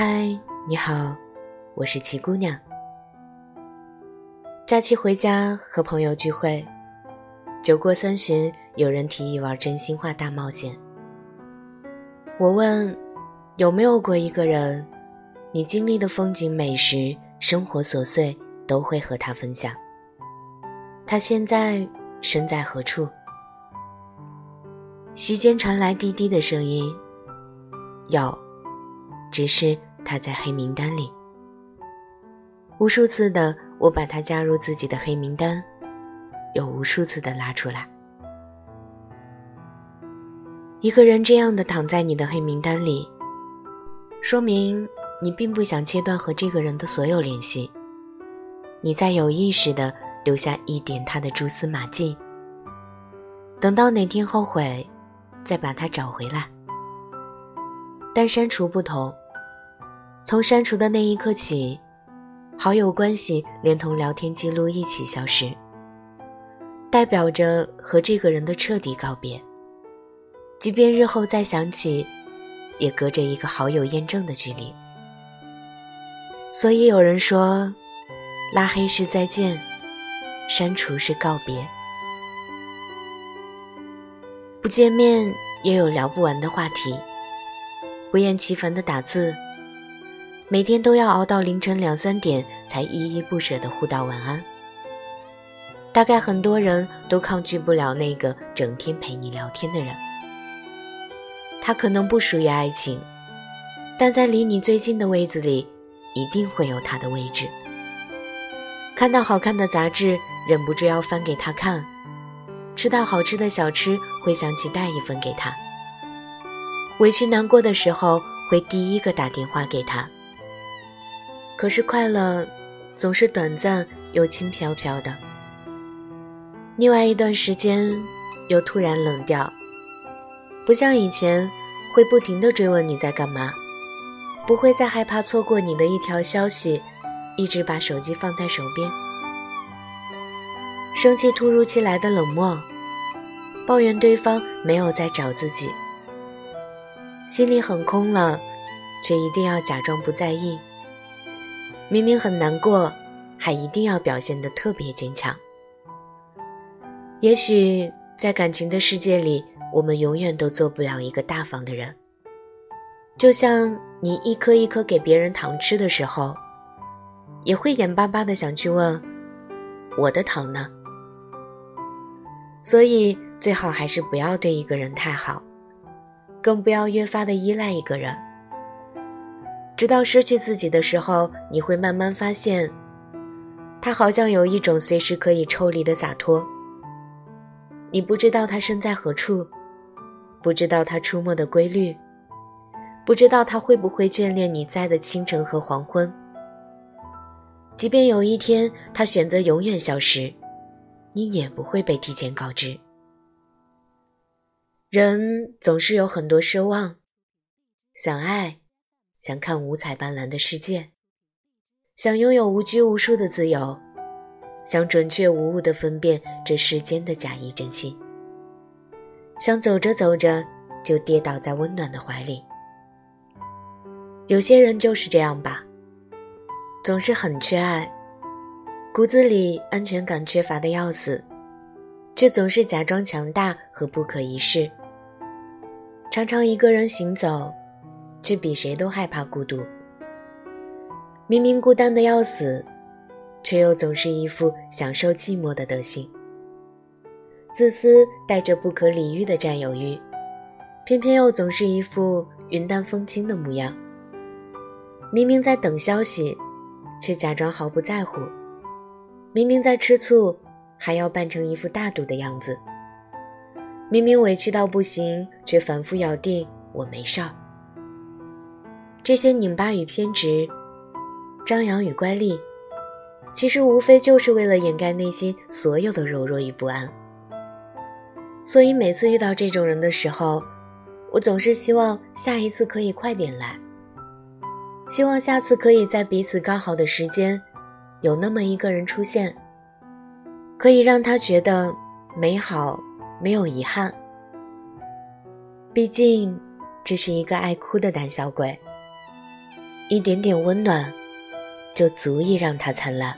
嗨，你好，我是齐姑娘。假期回家和朋友聚会，酒过三巡，有人提议玩真心话大冒险。我问有没有过一个人，你经历的风景、美食、生活琐碎都会和他分享。他现在身在何处？席间传来滴滴的声音，有，只是。他在黑名单里，无数次的我把他加入自己的黑名单，又无数次的拉出来。一个人这样的躺在你的黑名单里，说明你并不想切断和这个人的所有联系，你在有意识的留下一点他的蛛丝马迹，等到哪天后悔，再把他找回来。但删除不同。从删除的那一刻起，好友关系连同聊天记录一起消失，代表着和这个人的彻底告别。即便日后再想起，也隔着一个好友验证的距离。所以有人说，拉黑是再见，删除是告别。不见面也有聊不完的话题，不厌其烦的打字。每天都要熬到凌晨两三点才依依不舍地互道晚安。大概很多人都抗拒不了那个整天陪你聊天的人。他可能不属于爱情，但在离你最近的位子里，一定会有他的位置。看到好看的杂志，忍不住要翻给他看；吃到好吃的小吃，会想起带一份给他。委屈难过的时候，会第一个打电话给他。可是快乐总是短暂又轻飘飘的，另外一段时间又突然冷掉，不像以前会不停的追问你在干嘛，不会再害怕错过你的一条消息，一直把手机放在手边，生气突如其来的冷漠，抱怨对方没有在找自己，心里很空了，却一定要假装不在意。明明很难过，还一定要表现得特别坚强。也许在感情的世界里，我们永远都做不了一个大方的人。就像你一颗一颗给别人糖吃的时候，也会眼巴巴的想去问：“我的糖呢？”所以最好还是不要对一个人太好，更不要越发的依赖一个人。直到失去自己的时候，你会慢慢发现，他好像有一种随时可以抽离的洒脱。你不知道他身在何处，不知道他出没的规律，不知道他会不会眷恋你在的清晨和黄昏。即便有一天他选择永远消失，你也不会被提前告知。人总是有很多奢望，想爱。想看五彩斑斓的世界，想拥有无拘无束的自由，想准确无误地分辨这世间的假意真心，想走着走着就跌倒在温暖的怀里。有些人就是这样吧，总是很缺爱，骨子里安全感缺乏的要死，却总是假装强大和不可一世，常常一个人行走。却比谁都害怕孤独。明明孤单的要死，却又总是一副享受寂寞的德行。自私带着不可理喻的占有欲，偏偏又总是一副云淡风轻的模样。明明在等消息，却假装毫不在乎。明明在吃醋，还要扮成一副大度的样子。明明委屈到不行，却反复咬定我没事儿。这些拧巴与偏执，张扬与乖戾，其实无非就是为了掩盖内心所有的柔弱与不安。所以每次遇到这种人的时候，我总是希望下一次可以快点来，希望下次可以在彼此刚好的时间，有那么一个人出现，可以让他觉得美好，没有遗憾。毕竟，这是一个爱哭的胆小鬼。一点点温暖，就足以让它灿烂。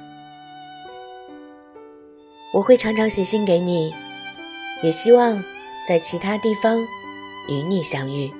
我会常常写信给你，也希望在其他地方与你相遇。